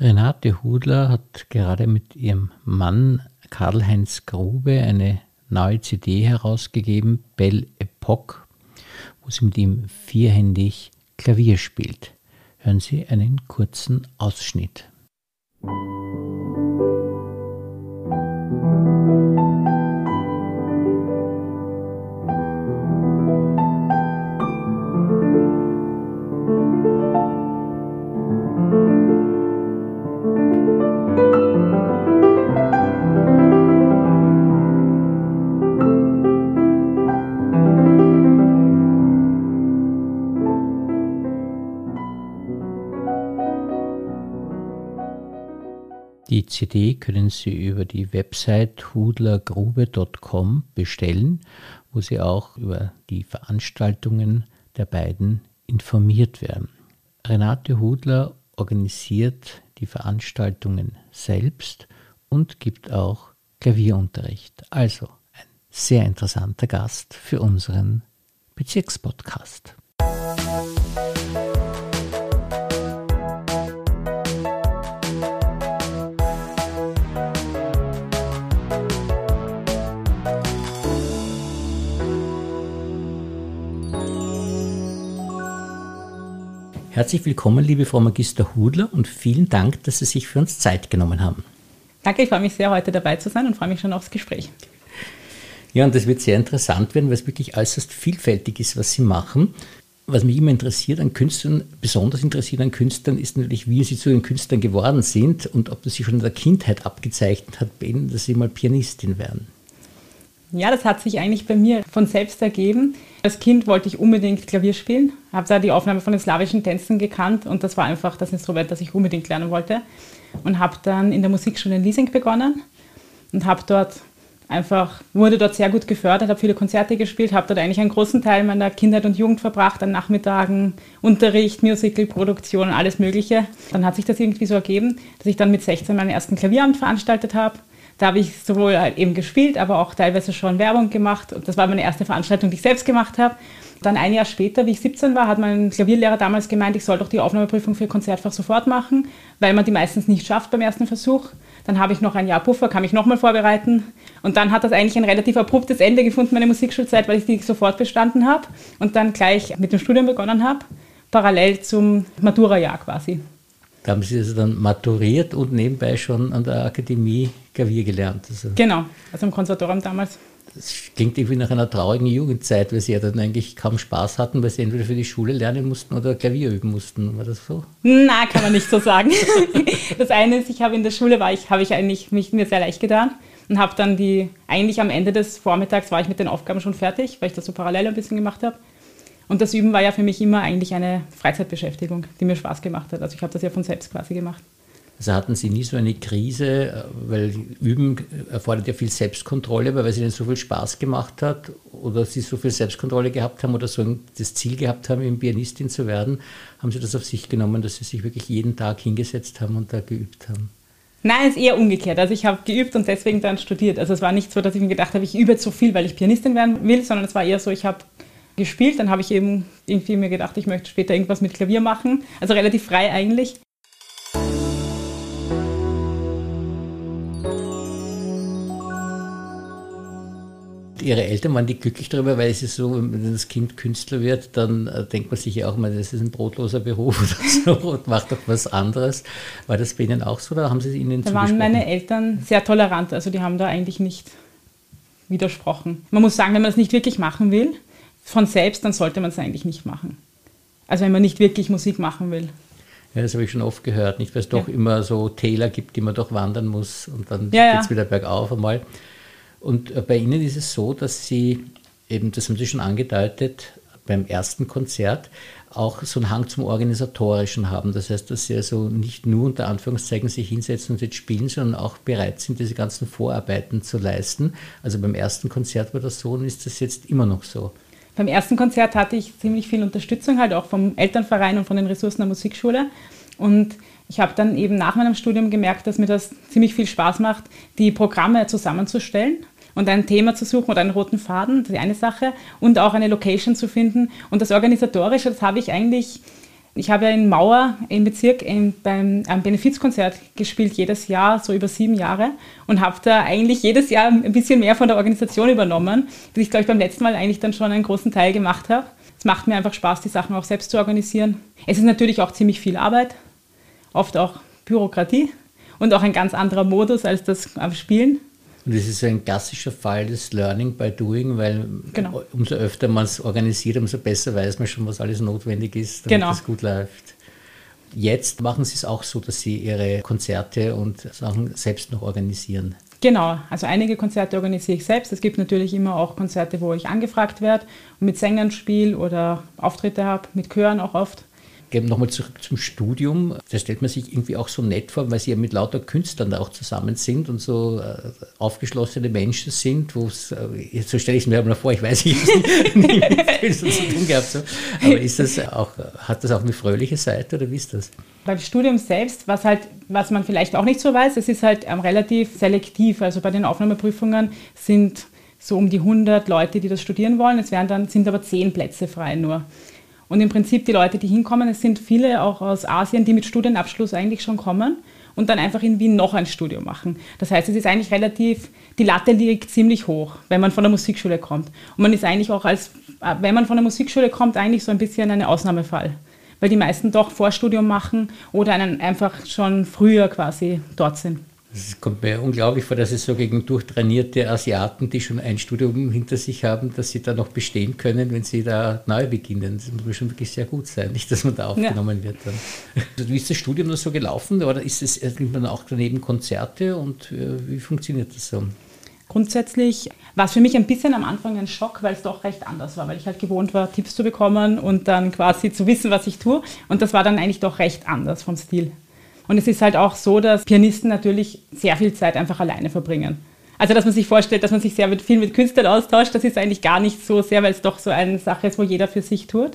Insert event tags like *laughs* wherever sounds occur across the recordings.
Renate Hudler hat gerade mit ihrem Mann Karl-Heinz Grube eine neue CD herausgegeben, Belle Epoque, wo sie mit ihm vierhändig Klavier spielt. Hören Sie einen kurzen Ausschnitt. Die CD können Sie über die Website hudlergrube.com bestellen, wo Sie auch über die Veranstaltungen der beiden informiert werden. Renate Hudler organisiert die Veranstaltungen selbst und gibt auch Klavierunterricht. Also ein sehr interessanter Gast für unseren Bezirkspodcast. Herzlich willkommen, liebe Frau Magister Hudler, und vielen Dank, dass Sie sich für uns Zeit genommen haben. Danke, ich freue mich sehr, heute dabei zu sein und freue mich schon aufs Gespräch. Ja, und das wird sehr interessant werden, weil es wirklich äußerst vielfältig ist, was Sie machen. Was mich immer interessiert an Künstlern, besonders interessiert an Künstlern, ist natürlich, wie Sie zu den Künstlern geworden sind und ob das sich schon in der Kindheit abgezeichnet hat bei Ihnen, dass Sie mal Pianistin werden. Ja, das hat sich eigentlich bei mir von selbst ergeben. Als Kind wollte ich unbedingt Klavier spielen, habe da die Aufnahme von den slawischen Tänzen gekannt und das war einfach das Instrument, das ich unbedingt lernen wollte. Und habe dann in der Musikschule in Liesing begonnen und habe dort einfach, wurde dort sehr gut gefördert, habe viele Konzerte gespielt, habe dort eigentlich einen großen Teil meiner Kindheit und Jugend verbracht, an Nachmittagen, Unterricht, Musical, Produktion, alles Mögliche. Dann hat sich das irgendwie so ergeben, dass ich dann mit 16 meinen ersten Klavierabend veranstaltet habe da habe ich sowohl halt eben gespielt, aber auch teilweise schon Werbung gemacht. Und das war meine erste Veranstaltung, die ich selbst gemacht habe. Dann ein Jahr später, wie ich 17 war, hat mein Klavierlehrer damals gemeint, ich soll doch die Aufnahmeprüfung für Konzertfach sofort machen, weil man die meistens nicht schafft beim ersten Versuch. Dann habe ich noch ein Jahr Puffer, kann mich nochmal vorbereiten. Und dann hat das eigentlich ein relativ abruptes Ende gefunden, meine Musikschulzeit, weil ich die sofort bestanden habe und dann gleich mit dem Studium begonnen habe, parallel zum Matura-Jahr quasi. Da haben Sie also dann maturiert und nebenbei schon an der Akademie Klavier gelernt. Also genau, also im Konservatorium damals. Das klingt irgendwie nach einer traurigen Jugendzeit, weil Sie ja dann eigentlich kaum Spaß hatten, weil Sie entweder für die Schule lernen mussten oder Klavier üben mussten. War das so? Na, kann man nicht so sagen. *laughs* das eine ist, ich habe in der Schule war ich, habe ich eigentlich mich mir sehr leicht getan und habe dann die, eigentlich am Ende des Vormittags war ich mit den Aufgaben schon fertig, weil ich das so parallel ein bisschen gemacht habe. Und das Üben war ja für mich immer eigentlich eine Freizeitbeschäftigung, die mir Spaß gemacht hat. Also ich habe das ja von selbst quasi gemacht. Also hatten Sie nie so eine Krise, weil Üben erfordert ja viel Selbstkontrolle, weil es Ihnen so viel Spaß gemacht hat oder Sie so viel Selbstkontrolle gehabt haben oder so das Ziel gehabt haben, eben Pianistin zu werden, haben Sie das auf sich genommen, dass Sie sich wirklich jeden Tag hingesetzt haben und da geübt haben? Nein, es ist eher umgekehrt. Also ich habe geübt und deswegen dann studiert. Also es war nicht so, dass ich mir gedacht habe, ich übe jetzt so viel, weil ich Pianistin werden will, sondern es war eher so, ich habe gespielt. Dann habe ich eben irgendwie mir gedacht, ich möchte später irgendwas mit Klavier machen. Also relativ frei eigentlich. Ihre Eltern waren die glücklich darüber, weil es ist so, wenn das Kind Künstler wird, dann äh, denkt man sich ja auch mal, das ist ein brotloser Beruf *laughs* oder so und macht doch was anderes. War das bei Ihnen auch so oder haben Sie Ihnen Da waren meine Eltern sehr tolerant, also die haben da eigentlich nicht widersprochen. Man muss sagen, wenn man es nicht wirklich machen will, von selbst, dann sollte man es eigentlich nicht machen. Also wenn man nicht wirklich Musik machen will. Ja, das habe ich schon oft gehört, nicht? Weil es doch ja. immer so Täler gibt, die man doch wandern muss und dann ja, geht es wieder bergauf einmal. Und äh, bei Ihnen ist es so, dass Sie eben, das haben Sie schon angedeutet, beim ersten Konzert auch so einen Hang zum Organisatorischen haben. Das heißt, dass Sie also nicht nur unter Anführungszeichen sich hinsetzen und jetzt spielen, sondern auch bereit sind, diese ganzen Vorarbeiten zu leisten. Also beim ersten Konzert war das so und ist das jetzt immer noch so. Beim ersten Konzert hatte ich ziemlich viel Unterstützung, halt auch vom Elternverein und von den Ressourcen der Musikschule. Und ich habe dann eben nach meinem Studium gemerkt, dass mir das ziemlich viel Spaß macht, die Programme zusammenzustellen und ein Thema zu suchen oder einen roten Faden, das ist eine Sache, und auch eine Location zu finden. Und das Organisatorische, das habe ich eigentlich Ich habe ja in Mauer im Bezirk in, beim einem Benefizkonzert gespielt, jedes Jahr, so über sieben Jahre. Und habe da eigentlich jedes Jahr ein bisschen mehr von der Organisation übernommen, bis ich, glaube ich, beim letzten Mal eigentlich dann schon einen großen Teil gemacht habe. Es macht mir einfach Spaß, die Sachen auch selbst zu organisieren. Es ist natürlich auch ziemlich viel Arbeit, oft auch Bürokratie und auch ein ganz anderer Modus als das Spielen. Und das ist ein klassischer Fall des Learning by Doing, weil genau. umso öfter man es organisiert, umso besser weiß man schon, was alles notwendig ist, damit genau. es gut läuft. Jetzt machen Sie es auch so, dass Sie Ihre Konzerte und Sachen selbst noch organisieren. Genau, also einige Konzerte organisiere ich selbst. Es gibt natürlich immer auch Konzerte, wo ich angefragt werde und mit Sängern spiele oder Auftritte habe, mit Chören auch oft. Nochmal zurück zum Studium. Da stellt man sich irgendwie auch so nett vor, weil sie ja mit lauter Künstlern auch zusammen sind und so äh, aufgeschlossene Menschen sind, wo es, äh, so stelle ich es mir mal vor, ich weiß nicht, *laughs* nie mit Künstlern zu tun gehabt. So. Aber ist das auch, hat das auch eine fröhliche Seite oder wie ist das? Beim Studium selbst, was halt, was man vielleicht auch nicht so weiß, es ist halt ähm, relativ selektiv. Also bei den Aufnahmeprüfungen sind so um die 100 Leute, die das studieren wollen. Es werden dann, sind aber 10 Plätze frei nur. Und im Prinzip die Leute, die hinkommen, es sind viele auch aus Asien, die mit Studienabschluss eigentlich schon kommen und dann einfach in Wien noch ein Studium machen. Das heißt, es ist eigentlich relativ, die Latte liegt ziemlich hoch, wenn man von der Musikschule kommt. Und man ist eigentlich auch als, wenn man von der Musikschule kommt, eigentlich so ein bisschen ein Ausnahmefall. Weil die meisten doch Vorstudium machen oder einen einfach schon früher quasi dort sind. Es kommt mir unglaublich vor, dass es so gegen durchtrainierte Asiaten, die schon ein Studium hinter sich haben, dass sie da noch bestehen können, wenn sie da neu beginnen. Das muss schon wirklich sehr gut sein, nicht, dass man da aufgenommen ja. wird. Dann. Also wie ist das Studium noch so gelaufen? Oder ist es, nimmt man auch daneben Konzerte und äh, wie funktioniert das so? Grundsätzlich war es für mich ein bisschen am Anfang ein Schock, weil es doch recht anders war, weil ich halt gewohnt war, Tipps zu bekommen und dann quasi zu wissen, was ich tue. Und das war dann eigentlich doch recht anders vom Stil. Und es ist halt auch so, dass Pianisten natürlich sehr viel Zeit einfach alleine verbringen. Also, dass man sich vorstellt, dass man sich sehr mit, viel mit Künstlern austauscht, das ist eigentlich gar nicht so sehr, weil es doch so eine Sache ist, wo jeder für sich tut.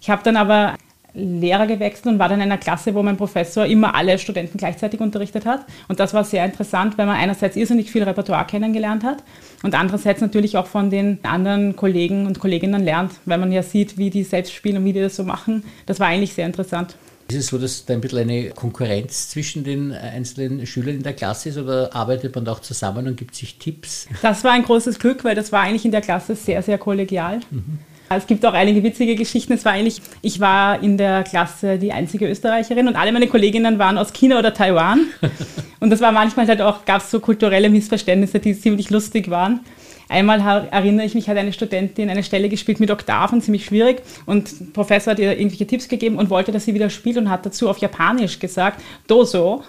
Ich habe dann aber Lehrer gewechselt und war dann in einer Klasse, wo mein Professor immer alle Studenten gleichzeitig unterrichtet hat. Und das war sehr interessant, weil man einerseits irrsinnig viel Repertoire kennengelernt hat und andererseits natürlich auch von den anderen Kollegen und Kolleginnen lernt, weil man ja sieht, wie die selbst spielen und wie die das so machen. Das war eigentlich sehr interessant. Ist es so, dass da ein bisschen eine Konkurrenz zwischen den einzelnen Schülern in der Klasse ist oder arbeitet man da auch zusammen und gibt sich Tipps? Das war ein großes Glück, weil das war eigentlich in der Klasse sehr, sehr kollegial. Mhm. Es gibt auch einige witzige Geschichten. Es war eigentlich, ich war in der Klasse die einzige Österreicherin und alle meine Kolleginnen waren aus China oder Taiwan. *laughs* Und das war manchmal halt auch, gab es so kulturelle Missverständnisse, die ziemlich lustig waren. Einmal erinnere ich mich, hat eine Studentin eine Stelle gespielt mit Oktaven, ziemlich schwierig. Und der Professor hat ihr irgendwelche Tipps gegeben und wollte, dass sie wieder spielt und hat dazu auf Japanisch gesagt, Doso.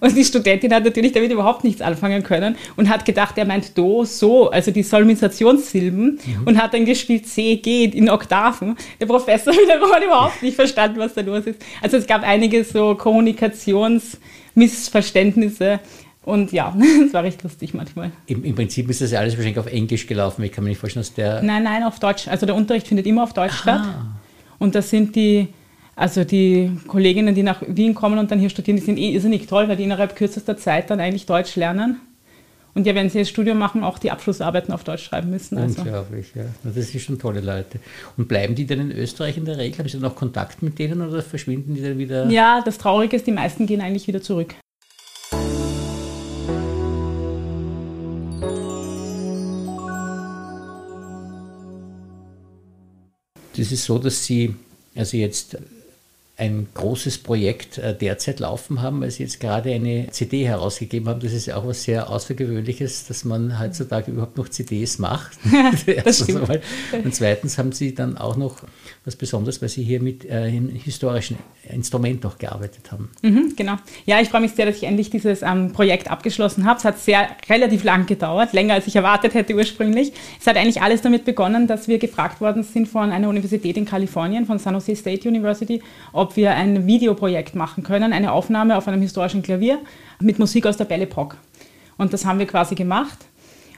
Und die Studentin hat natürlich damit überhaupt nichts anfangen können und hat gedacht, er meint Do, So, also die Solmisationssilben mhm. und hat dann gespielt C, G in Oktaven. Der Professor *laughs* hat überhaupt nicht verstanden, was da los ist. Also es gab einige so Kommunikationsmissverständnisse und ja, *laughs* es war recht lustig manchmal. Im, Im, Prinzip ist das ja alles wahrscheinlich auf Englisch gelaufen. Ich kann mir nicht vorstellen, dass der. Nein, nein, auf Deutsch. Also der Unterricht findet immer auf Deutsch Aha. statt. Und das sind die, also die Kolleginnen, die nach Wien kommen und dann hier studieren, die sind eh irrsinnig toll, weil die innerhalb kürzester Zeit dann eigentlich Deutsch lernen. Und ja, wenn sie das Studium machen, auch die Abschlussarbeiten auf Deutsch schreiben müssen. Also. Unglaublich, ja. Das sind schon tolle Leute. Und bleiben die dann in Österreich in der Regel? Haben Sie noch Kontakt mit denen oder verschwinden die dann wieder? Ja, das Traurige ist, die meisten gehen eigentlich wieder zurück. Das ist so, dass Sie also jetzt ein großes Projekt äh, derzeit laufen haben, weil Sie jetzt gerade eine CD herausgegeben haben. Das ist ja auch was sehr Außergewöhnliches, dass man heutzutage überhaupt noch CDs macht. *laughs* *laughs* Und zweitens haben Sie dann auch noch was Besonderes, weil Sie hier mit äh, einem historischen Instrument auch gearbeitet haben. Mhm, genau. Ja, ich freue mich sehr, dass ich endlich dieses ähm, Projekt abgeschlossen habe. Es hat sehr relativ lang gedauert, länger als ich erwartet hätte ursprünglich. Es hat eigentlich alles damit begonnen, dass wir gefragt worden sind von einer Universität in Kalifornien, von San Jose State University, ob wir ein Videoprojekt machen können, eine Aufnahme auf einem historischen Klavier mit Musik aus der Belle Epoque. Und das haben wir quasi gemacht.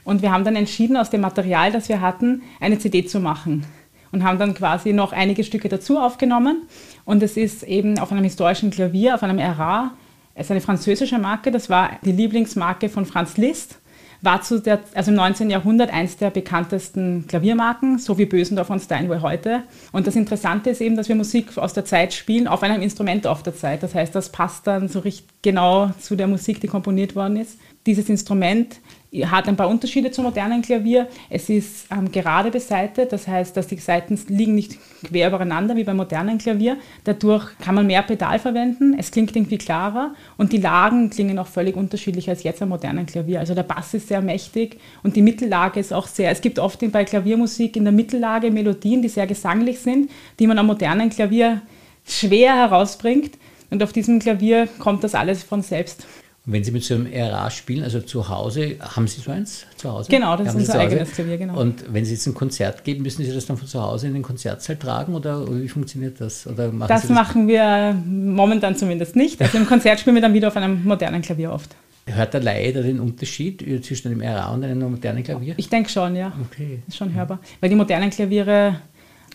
Und wir haben dann entschieden, aus dem Material, das wir hatten, eine CD zu machen. Und haben dann quasi noch einige Stücke dazu aufgenommen. Und es ist eben auf einem historischen Klavier, auf einem RA. Es ist eine französische Marke, das war die Lieblingsmarke von Franz Liszt. War zu der, also im 19. Jahrhundert eins der bekanntesten Klaviermarken, so wie Bösendorf und Steinway heute. Und das Interessante ist eben, dass wir Musik aus der Zeit spielen, auf einem Instrument auf der Zeit. Das heißt, das passt dann so richtig genau zu der Musik, die komponiert worden ist. Dieses Instrument hat ein paar Unterschiede zum modernen Klavier. Es ist ähm, gerade beseitet, das heißt, dass die Seiten liegen nicht quer übereinander wie beim modernen Klavier. Dadurch kann man mehr Pedal verwenden, es klingt irgendwie klarer und die Lagen klingen auch völlig unterschiedlich als jetzt am modernen Klavier. Also der Bass ist sehr mächtig und die Mittellage ist auch sehr, es gibt oft bei Klaviermusik in der Mittellage Melodien, die sehr gesanglich sind, die man am modernen Klavier schwer herausbringt und auf diesem Klavier kommt das alles von selbst. Und wenn Sie mit so einem RA spielen, also zu Hause, haben Sie so eins zu Hause? Genau, das haben ist unser eigenes Klavier, genau. Und wenn Sie jetzt ein Konzert geben, müssen Sie das dann von zu Hause in den Konzertsaal tragen oder wie funktioniert das? Oder machen das, das machen wir momentan zumindest nicht. Also im Konzert spielen wir dann wieder auf einem modernen Klavier oft. Hört der Laie da den Unterschied zwischen einem RA und einem modernen Klavier? Ich denke schon, ja. Okay. Ist schon hörbar. Weil die modernen Klaviere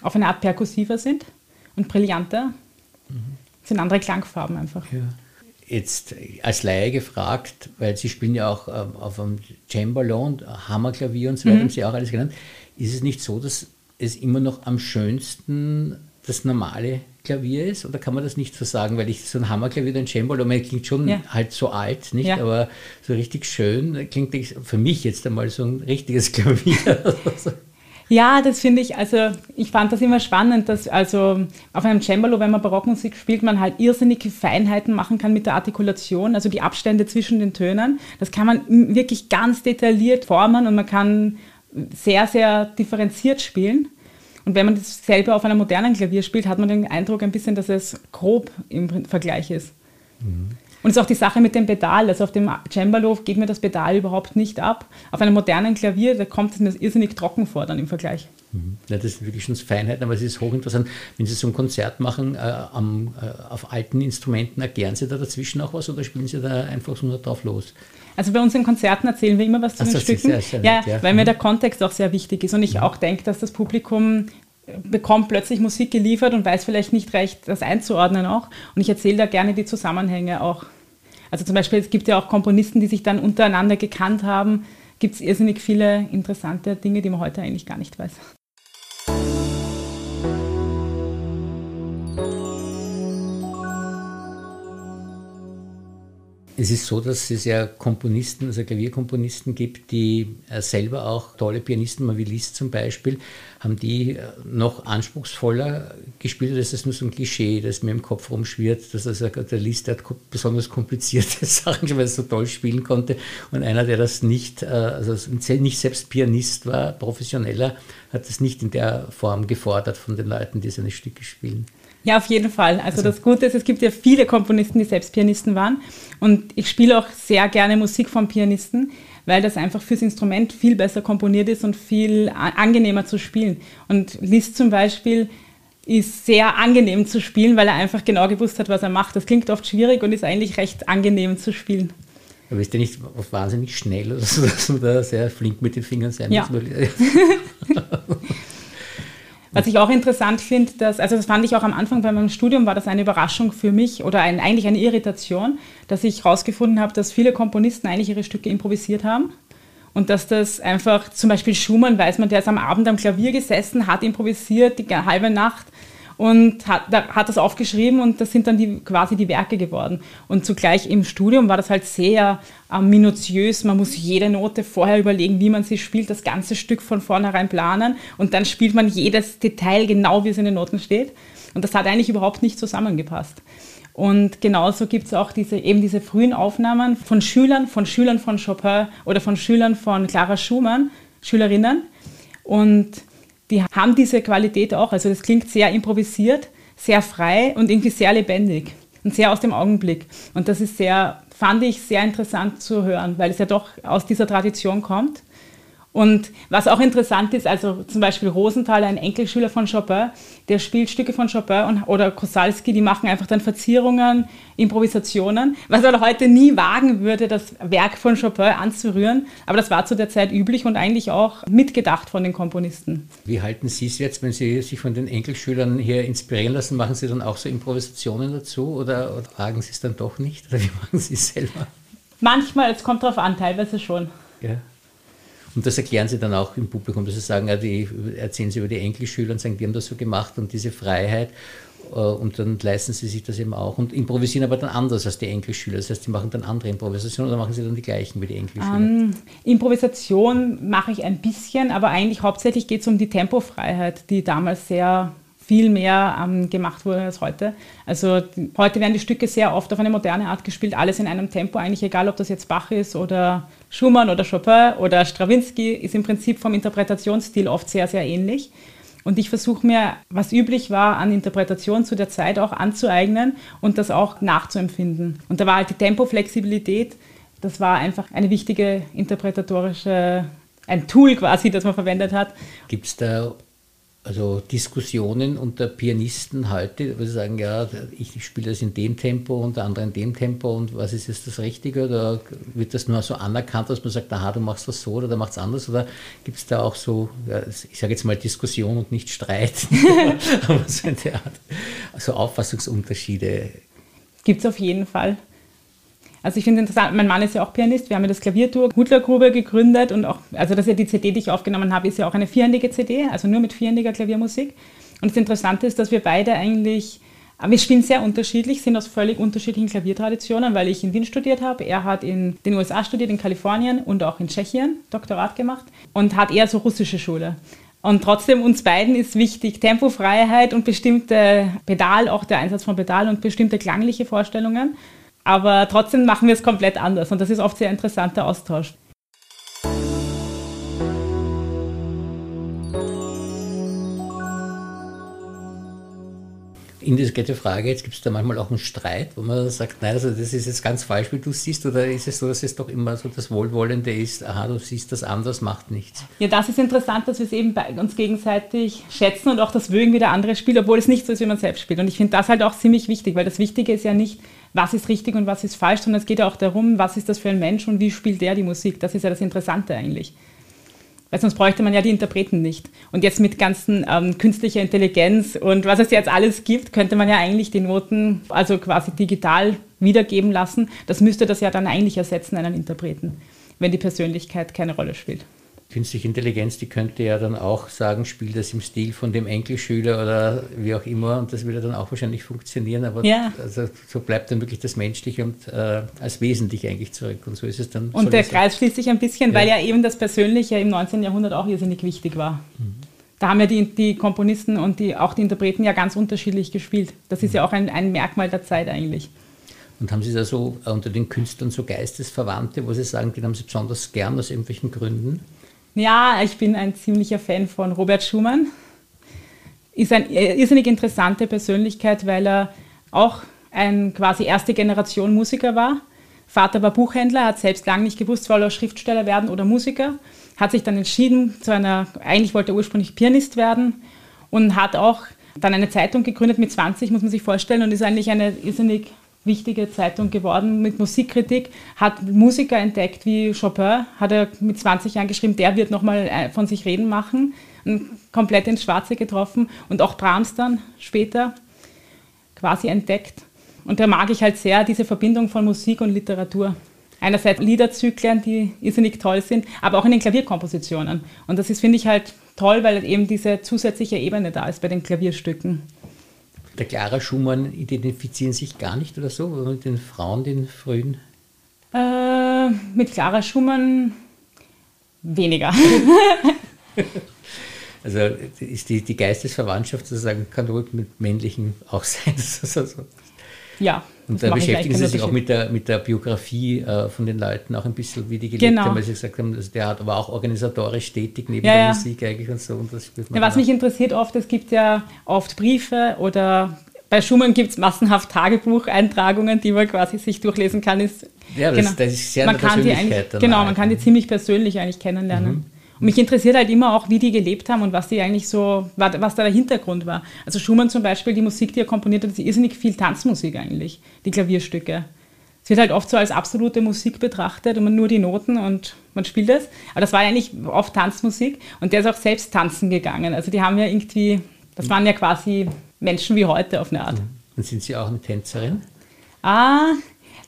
auf eine Art perkussiver sind und brillanter. Mhm. sind andere Klangfarben einfach. Ja jetzt als Laie gefragt, weil Sie spielen ja auch ähm, auf einem Cembalo und Hammerklavier und so weiter, mhm. haben Sie auch alles genannt. Ist es nicht so, dass es immer noch am schönsten das normale Klavier ist? Oder kann man das nicht so sagen? Weil ich so ein Hammerklavier oder ein Cembalo, man klingt schon ja. halt so alt, nicht? Ja. Aber so richtig schön klingt für mich jetzt einmal so ein richtiges *laughs* Klavier. Ja, das finde ich, also ich fand das immer spannend, dass also auf einem Cembalo, wenn man Barockmusik spielt, man halt irrsinnige Feinheiten machen kann mit der Artikulation, also die Abstände zwischen den Tönen. Das kann man wirklich ganz detailliert formen und man kann sehr, sehr differenziert spielen. Und wenn man das selber auf einem modernen Klavier spielt, hat man den Eindruck ein bisschen, dass es grob im Vergleich ist. Mhm. Und es ist auch die Sache mit dem Pedal. Also auf dem Cembalo geht mir das Pedal überhaupt nicht ab. Auf einem modernen Klavier, da kommt es mir irrsinnig trocken vor dann im Vergleich. Mhm. Ja, das ist wirklich schon Feinheiten, aber es ist hochinteressant. Wenn Sie so ein Konzert machen äh, am, äh, auf alten Instrumenten, erklären Sie da dazwischen auch was oder spielen Sie da einfach so nur drauf los? Also bei unseren Konzerten erzählen wir immer was zu Ach, den Stücken, sehr, sehr ja, nett, ja, weil mir mhm. der Kontext auch sehr wichtig ist und ich mhm. auch denke, dass das Publikum bekommt plötzlich Musik geliefert und weiß vielleicht nicht recht, das einzuordnen auch. Und ich erzähle da gerne die Zusammenhänge auch. Also zum Beispiel, es gibt ja auch Komponisten, die sich dann untereinander gekannt haben. Gibt es irrsinnig viele interessante Dinge, die man heute eigentlich gar nicht weiß. Es ist so, dass es ja Komponisten, also Klavierkomponisten gibt, die äh, selber auch tolle Pianisten, wie Liszt zum Beispiel, haben die äh, noch anspruchsvoller gespielt. Das ist nur so ein Klischee, das mir im Kopf rumschwirrt, dass also der Liszt hat besonders komplizierte *laughs* Sachen, weil er so toll spielen konnte. Und einer, der das nicht, äh, also nicht selbst Pianist war, professioneller, hat das nicht in der Form gefordert von den Leuten, die seine Stücke spielen. Ja, auf jeden Fall. Also, also das Gute ist, es gibt ja viele Komponisten, die selbst Pianisten waren. Und ich spiele auch sehr gerne Musik von Pianisten, weil das einfach fürs Instrument viel besser komponiert ist und viel angenehmer zu spielen. Und Liszt zum Beispiel ist sehr angenehm zu spielen, weil er einfach genau gewusst hat, was er macht. Das klingt oft schwierig und ist eigentlich recht angenehm zu spielen. Aber ist der nicht wahnsinnig schnell oder so, dass man da sehr flink mit den Fingern sein ja. muss? *laughs* Was ich auch interessant finde, dass, also das fand ich auch am Anfang bei meinem Studium, war das eine Überraschung für mich oder ein, eigentlich eine Irritation, dass ich herausgefunden habe, dass viele Komponisten eigentlich ihre Stücke improvisiert haben. Und dass das einfach, zum Beispiel Schumann, weiß man, der ist am Abend am Klavier gesessen, hat improvisiert die halbe Nacht und hat, hat das aufgeschrieben und das sind dann die, quasi die Werke geworden. Und zugleich im Studium war das halt sehr äh, minutiös. Man muss jede Note vorher überlegen, wie man sie spielt, das ganze Stück von vornherein planen und dann spielt man jedes Detail genau, wie es in den Noten steht. Und das hat eigentlich überhaupt nicht zusammengepasst. Und genauso gibt es auch diese, eben diese frühen Aufnahmen von Schülern, von Schülern von Chopin oder von Schülern von Clara Schumann, Schülerinnen. Und die haben diese Qualität auch. Also das klingt sehr improvisiert, sehr frei und irgendwie sehr lebendig und sehr aus dem Augenblick. Und das ist sehr, fand ich sehr interessant zu hören, weil es ja doch aus dieser Tradition kommt. Und was auch interessant ist, also zum Beispiel Rosenthal, ein Enkelschüler von Chopin, der spielt Stücke von Chopin und, oder Kosalski, die machen einfach dann Verzierungen, Improvisationen, was er heute nie wagen würde, das Werk von Chopin anzurühren. Aber das war zu der Zeit üblich und eigentlich auch mitgedacht von den Komponisten. Wie halten Sie es jetzt, wenn Sie sich von den Enkelschülern hier inspirieren lassen? Machen Sie dann auch so Improvisationen dazu oder, oder wagen Sie es dann doch nicht? Oder wie *laughs* machen Sie es selber? Manchmal, es kommt darauf an, teilweise schon. Ja. Und das erklären Sie dann auch im Publikum, dass Sie sagen, ja, die, erzählen Sie über die Enkelschüler und sagen, die haben das so gemacht und diese Freiheit. Äh, und dann leisten sie sich das eben auch und improvisieren aber dann anders als die Enkelschüler. Das heißt, die machen dann andere Improvisationen oder machen sie dann die gleichen wie die Enkelschüler? Ähm, Improvisation mache ich ein bisschen, aber eigentlich hauptsächlich geht es um die Tempofreiheit, die damals sehr viel mehr ähm, gemacht wurde als heute. Also heute werden die Stücke sehr oft auf eine moderne Art gespielt, alles in einem Tempo, eigentlich egal, ob das jetzt Bach ist oder Schumann oder Chopin oder Stravinsky, ist im Prinzip vom Interpretationsstil oft sehr, sehr ähnlich. Und ich versuche mir, was üblich war, an Interpretation zu der Zeit auch anzueignen und das auch nachzuempfinden. Und da war halt die Tempoflexibilität, das war einfach eine wichtige interpretatorische, ein Tool quasi, das man verwendet hat. Gibt es da also Diskussionen unter Pianisten heute, wo sie sagen, ja, ich spiele das in dem Tempo und der andere in dem Tempo und was ist jetzt das Richtige? Oder wird das nur so anerkannt, dass man sagt, aha, du machst das so oder der macht es anders? Oder gibt es da auch so, ich sage jetzt mal Diskussion und nicht Streit, aber *laughs* *laughs* so eine Art, also Auffassungsunterschiede? Gibt es auf jeden Fall. Also ich finde interessant, mein Mann ist ja auch Pianist, wir haben ja das Klaviertour Hudlergrube gegründet und auch, also das ist ja die CD, die ich aufgenommen habe, ist ja auch eine vierhändige CD, also nur mit vierhändiger Klaviermusik. Und das Interessante ist, dass wir beide eigentlich, wir spielen sehr unterschiedlich, sind aus völlig unterschiedlichen Klaviertraditionen, weil ich in Wien studiert habe, er hat in den USA studiert, in Kalifornien und auch in Tschechien Doktorat gemacht und hat eher so russische Schule. Und trotzdem uns beiden ist wichtig Tempofreiheit und bestimmte Pedal, auch der Einsatz von Pedal und bestimmte klangliche Vorstellungen. Aber trotzdem machen wir es komplett anders und das ist oft sehr interessanter Austausch. Indiskrete Frage, jetzt gibt es da manchmal auch einen Streit, wo man sagt, nein, also das ist jetzt ganz falsch, wie du siehst, oder ist es so, dass es doch immer so das Wohlwollende ist, aha, du siehst das anders, macht nichts. Ja, das ist interessant, dass wir es eben bei uns gegenseitig schätzen und auch das Mögen, wie der andere spielt, obwohl es nicht so ist, wie man selbst spielt. Und ich finde das halt auch ziemlich wichtig, weil das Wichtige ist ja nicht, was ist richtig und was ist falsch, sondern es geht ja auch darum, was ist das für ein Mensch und wie spielt der die Musik. Das ist ja das Interessante eigentlich weil sonst bräuchte man ja die Interpreten nicht. Und jetzt mit ganzen ähm, künstlicher Intelligenz und was es jetzt alles gibt, könnte man ja eigentlich die Noten also quasi digital wiedergeben lassen. Das müsste das ja dann eigentlich ersetzen, einen Interpreten, wenn die Persönlichkeit keine Rolle spielt künstliche Intelligenz, die könnte ja dann auch sagen, spiel das im Stil von dem Enkelschüler oder wie auch immer und das würde dann auch wahrscheinlich funktionieren, aber ja. also, so bleibt dann wirklich das Menschliche und äh, als Wesentlich eigentlich zurück und so ist es dann. Und der Kreis schließt sich ein bisschen, ja. weil ja eben das Persönliche im 19. Jahrhundert auch irrsinnig wichtig war. Mhm. Da haben ja die, die Komponisten und die, auch die Interpreten ja ganz unterschiedlich gespielt. Das ist mhm. ja auch ein, ein Merkmal der Zeit eigentlich. Und haben Sie da so unter den Künstlern so Geistesverwandte, wo Sie sagen, die haben Sie besonders gern aus irgendwelchen Gründen? Ja, ich bin ein ziemlicher Fan von Robert Schumann. Ist eine irrsinnig interessante Persönlichkeit, weil er auch ein quasi erste Generation Musiker war. Vater war Buchhändler, hat selbst lange nicht gewusst, soll er Schriftsteller werden oder Musiker. Hat sich dann entschieden, zu einer, eigentlich wollte er ursprünglich Pianist werden und hat auch dann eine Zeitung gegründet mit 20, muss man sich vorstellen, und ist eigentlich eine irrsinnig wichtige Zeitung geworden mit Musikkritik, hat Musiker entdeckt wie Chopin, hat er mit 20 Jahren geschrieben, der wird nochmal äh, von sich reden machen, komplett ins Schwarze getroffen und auch Brahms dann später quasi entdeckt. Und da mag ich halt sehr diese Verbindung von Musik und Literatur. Einerseits Liederzyklen, die irrsinnig toll sind, aber auch in den Klavierkompositionen. Und das ist, finde ich, halt toll, weil eben diese zusätzliche Ebene da ist bei den Klavierstücken der Clara Schumann identifizieren sich gar nicht oder so, oder mit den Frauen, den frühen? Äh, mit Clara Schumann weniger. *laughs* also ist die, die Geistesverwandtschaft sozusagen, kann ruhig mit männlichen auch sein. *laughs* ja. Und da beschäftigen Sie sich auch mit der, mit der Biografie äh, von den Leuten auch ein bisschen, wie die gelebt genau. haben, weil Sie gesagt haben, also der hat, war auch organisatorisch tätig neben ja, der ja. Musik eigentlich und so. Und das ja, was mich interessiert oft, es gibt ja oft Briefe oder bei Schumann gibt es massenhaft Tagebucheintragungen, die man quasi sich durchlesen kann. Ist, ja, das, genau. das ist sehr man kann die eigentlich, Genau, man kann die ziemlich persönlich eigentlich kennenlernen. Mhm. Und mich interessiert halt immer auch, wie die gelebt haben und was die eigentlich so, was da der Hintergrund war. Also Schumann zum Beispiel, die Musik, die er komponiert hat, ist irrsinnig viel Tanzmusik eigentlich, die Klavierstücke. Es wird halt oft so als absolute Musik betrachtet und man nur die Noten und man spielt es. Aber das war eigentlich oft Tanzmusik und der ist auch selbst tanzen gegangen. Also die haben ja irgendwie, das waren ja quasi Menschen wie heute auf eine Art. Und sind Sie auch eine Tänzerin? Ah,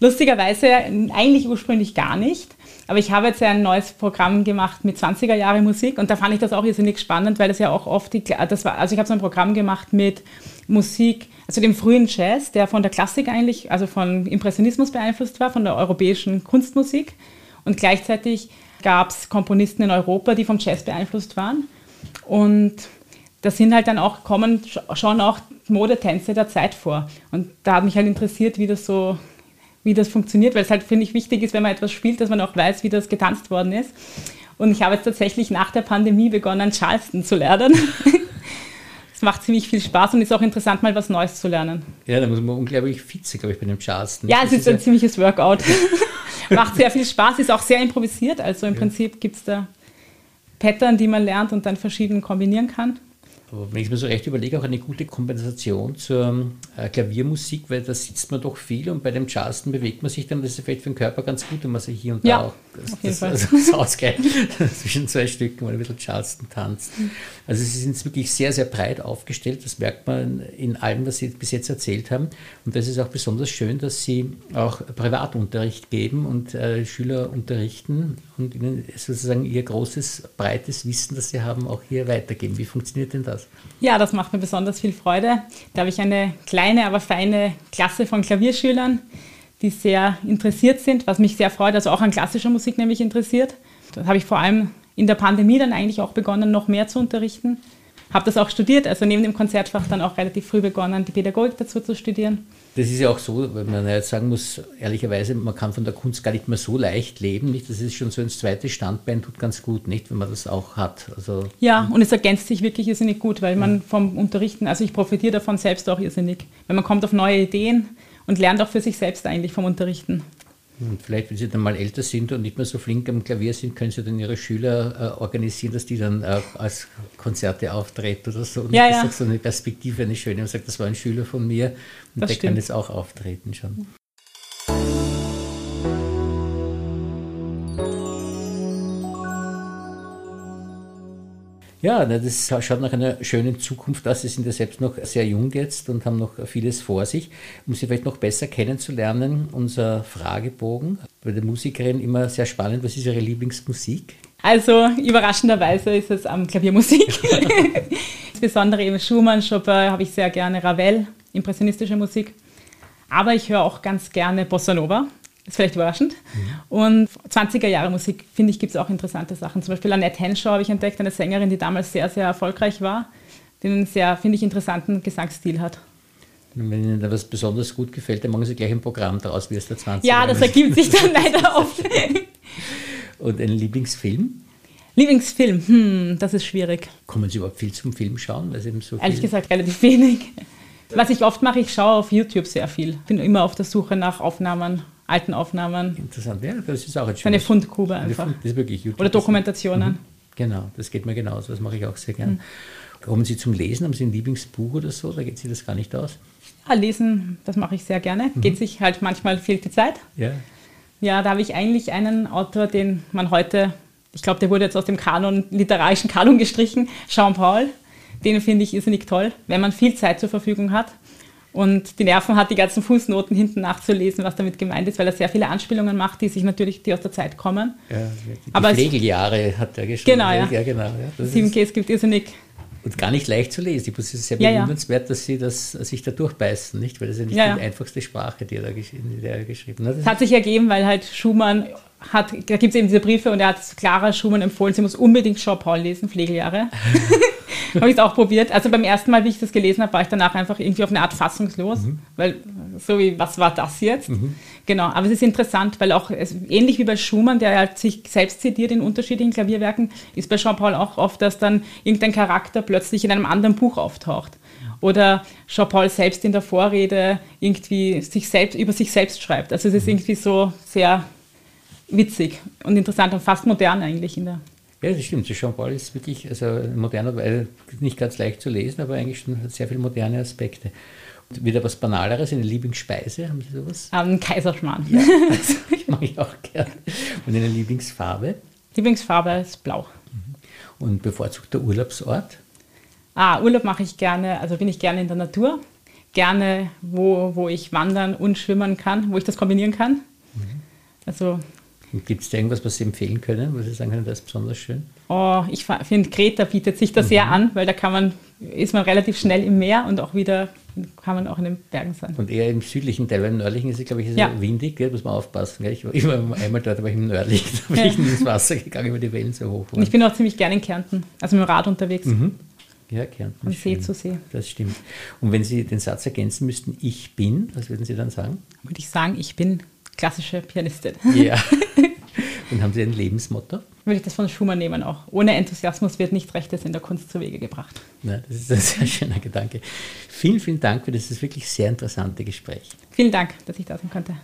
Lustigerweise eigentlich ursprünglich gar nicht. Aber ich habe jetzt ja ein neues Programm gemacht mit 20er Jahre Musik und da fand ich das auch irrsinnig spannend, weil das ja auch oft die, das war, also ich habe so ein Programm gemacht mit Musik, also dem frühen Jazz, der von der Klassik eigentlich, also von Impressionismus beeinflusst war, von der europäischen Kunstmusik. Und gleichzeitig gab es Komponisten in Europa, die vom Jazz beeinflusst waren. Und das sind halt dann auch, kommen schon auch Modetänze der Zeit vor. Und da hat mich halt interessiert, wie das so wie das funktioniert, weil es halt, finde ich, wichtig ist, wenn man etwas spielt, dass man auch weiß, wie das getanzt worden ist. Und ich habe jetzt tatsächlich nach der Pandemie begonnen, Charleston zu lernen. *laughs* Es macht ziemlich viel Spaß und ist auch interessant, mal was Neues zu lernen. Ja, da muss man unglaublich fit sein, glaube ich, bei dem Charleston. Ja, es ist, ist ein ziemliches Workout. *laughs* *laughs* macht sehr viel Spaß, ist auch sehr improvisiert. Also im ja. Prinzip gibt es da Pattern, die man lernt und dann verschieden kombinieren kann. Aber wenn ich mir so recht überlege, auch eine gute Kompensation zur äh, Klaviermusik, weil da sitzt man doch viel und bei dem Charleston bewegt man sich dann, das ist vielleicht für den Körper ganz gut, wenn man sich hier und ja, da auch das, das. Also das Ausgleich *laughs* zwischen zwei Stücken mal ein bisschen Charleston tanzt. Mhm. Also sie sind wirklich sehr, sehr breit aufgestellt, das merkt man in allem, was sie bis jetzt erzählt haben. Und das ist auch besonders schön, dass sie auch Privatunterricht geben und äh, Schüler unterrichten und ihnen sozusagen ihr großes, breites Wissen, das sie haben, auch hier weitergeben. Wie funktioniert denn das? Ja, das macht mir besonders viel Freude. Da habe ich eine kleine, aber feine Klasse von Klavierschülern, die sehr interessiert sind, was mich sehr freut, also auch an klassischer Musik nämlich interessiert. Da habe ich vor allem in der Pandemie dann eigentlich auch begonnen, noch mehr zu unterrichten. Habe das auch studiert, also neben dem Konzertfach dann auch relativ früh begonnen, die Pädagogik dazu zu studieren. Das ist ja auch so, wenn man jetzt sagen muss, ehrlicherweise, man kann von der Kunst gar nicht mehr so leicht leben. Nicht? Das ist schon so ein zweites Standbein, tut ganz gut, nicht, wenn man das auch hat. Also, ja, und es ergänzt sich wirklich irrsinnig gut, weil man vom Unterrichten, also ich profitiere davon selbst auch irrsinnig, weil man kommt auf neue Ideen und lernt auch für sich selbst eigentlich vom Unterrichten. Und vielleicht, wenn Sie dann mal älter sind und nicht mehr so flink am Klavier sind, können Sie dann Ihre Schüler äh, organisieren, dass die dann äh, als Konzerte auftreten oder so. Und ja, das ja. ist auch so eine Perspektive, eine schöne. Man sagt, das war ein Schüler von mir und Das der stimmt. kann jetzt auch auftreten schon. Ja, das schaut nach einer schönen Zukunft aus. Sie sind ja selbst noch sehr jung jetzt und haben noch vieles vor sich. Um Sie vielleicht noch besser kennenzulernen, unser Fragebogen. Bei der Musikerin immer sehr spannend. Was ist Ihre Lieblingsmusik? Also überraschenderweise ist es am Klaviermusik. *laughs* Insbesondere eben Schumann, Chopin habe ich sehr gerne, Ravel, impressionistische Musik. Aber ich höre auch ganz gerne Bossa Nova. Ist vielleicht überraschend. Und 20er Jahre Musik, finde ich, gibt es auch interessante Sachen. Zum Beispiel Annette Henshaw habe ich entdeckt, eine Sängerin, die damals sehr, sehr erfolgreich war, die einen sehr, finde ich, interessanten Gesangsstil hat. Und wenn Ihnen da was besonders gut gefällt, dann machen Sie gleich ein Programm daraus, wie es der 20 Ja, das ergibt sich dann *laughs* leider oft. Und einen Lieblingsfilm? Lieblingsfilm, hm, das ist schwierig. Kommen Sie überhaupt viel zum Film schauen? Weil eben so Ehrlich gesagt relativ wenig. Was ich oft mache, ich schaue auf YouTube sehr viel. Bin immer auf der Suche nach Aufnahmen, alten Aufnahmen. Interessant, ja, das ist auch ein So eine schönes- Fundgrube eine einfach. Fund- Das ist wirklich YouTube. Oder Dokumentationen. Mhm. Genau, das geht mir genauso, das mache ich auch sehr Mhm. gern. Kommen Sie zum Lesen? Haben Sie ein Lieblingsbuch oder so? Da geht Sie das gar nicht aus? Ja, lesen, das mache ich sehr gerne. Geht sich halt manchmal fehlt die Zeit. Ja. Ja, da habe ich eigentlich einen Autor, den man heute, ich glaube, der wurde jetzt aus dem Kanon, literarischen Kanon gestrichen, Jean-Paul. Den finde ich irrsinnig toll, wenn man viel Zeit zur Verfügung hat und die Nerven hat, die ganzen Fußnoten hinten nachzulesen, was damit gemeint ist, weil er sehr viele Anspielungen macht, die sich natürlich, die aus der Zeit kommen. ja die Aber es- Pflegeljahre hat er geschrieben. Genau, ja. ja genau ja. Das Sieben ist, Ks gibt irrsinnig. und gar nicht leicht zu lesen. Ich muss es sehr Ja, ja. bewundernswert, dass Sie das, sich da durchbeißen, nicht? Weil das ist ja nicht Ja, die ja. einfachste Sprache, die er da geschrieben, die er geschrieben hat. Es hat sich ergeben, weil halt Schumann hat, da gibt es eben diese Briefe und er hat Clara Schumann empfohlen, sie muss unbedingt Jean-Paul lesen, Pflegeljahre. *laughs* *laughs* habe ich es auch probiert. Also beim ersten Mal, wie ich das gelesen habe, war ich danach einfach irgendwie auf eine Art fassungslos, weil so wie, was war das jetzt? Genau, aber es ist interessant, weil auch es, ähnlich wie bei Schumann, der halt sich selbst zitiert in unterschiedlichen Klavierwerken, ist bei Jean-Paul auch oft, dass dann irgendein Charakter plötzlich in einem anderen Buch auftaucht. Oder Jean-Paul selbst in der Vorrede irgendwie sich selbst, über sich selbst schreibt. Also es ist irgendwie so sehr witzig und interessant und fast modern eigentlich in der. Ja, das stimmt. Das Jean-Paul ist wirklich also moderner Weise nicht ganz leicht zu lesen, aber eigentlich schon hat sehr viele moderne Aspekte. Und wieder was Banaleres, eine Lieblingsspeise, haben Sie sowas? Ähm, Kaiserschmarrn. Ja, *laughs* das mache ich auch gerne. Und eine Lieblingsfarbe Lieblingsfarbe ist blau. und bevorzugter Urlaubsort. Ah, Urlaub mache ich gerne, also bin ich gerne in der Natur. gerne, wo, wo ich wandern und schwimmen kann, wo ich das kombinieren kann. Mhm. Also Gibt es da irgendwas, was Sie empfehlen können, wo Sie sagen können, das ist besonders schön? Oh, ich finde, Kreta bietet sich da mhm. sehr an, weil da kann man, ist man relativ schnell im Meer und auch wieder kann man auch in den Bergen sein. Und eher im südlichen Teil, weil im nördlichen ist es, glaube ich, ja. windig, gell? muss man aufpassen. Gell? Ich, war, einmal dort, aber im nördlichen, *laughs* da bin ich ins Wasser gegangen, weil die Wellen so hoch waren. Und ich bin auch ziemlich gerne in Kärnten, also mit dem Rad unterwegs. Mhm. Ja, Kärnten. Von See zu See. Das stimmt. Und wenn Sie den Satz ergänzen müssten, ich bin, was würden Sie dann sagen? Würde ich sagen, ich bin klassische Pianistin. Ja. *laughs* Und haben Sie ein Lebensmotto? Würde ich das von Schumann nehmen auch. Ohne Enthusiasmus wird nichts Rechtes in der Kunst zu Wege gebracht. Ja, das ist ein sehr schöner Gedanke. Vielen, vielen Dank für dieses wirklich sehr interessante Gespräch. Vielen Dank, dass ich da sein konnte.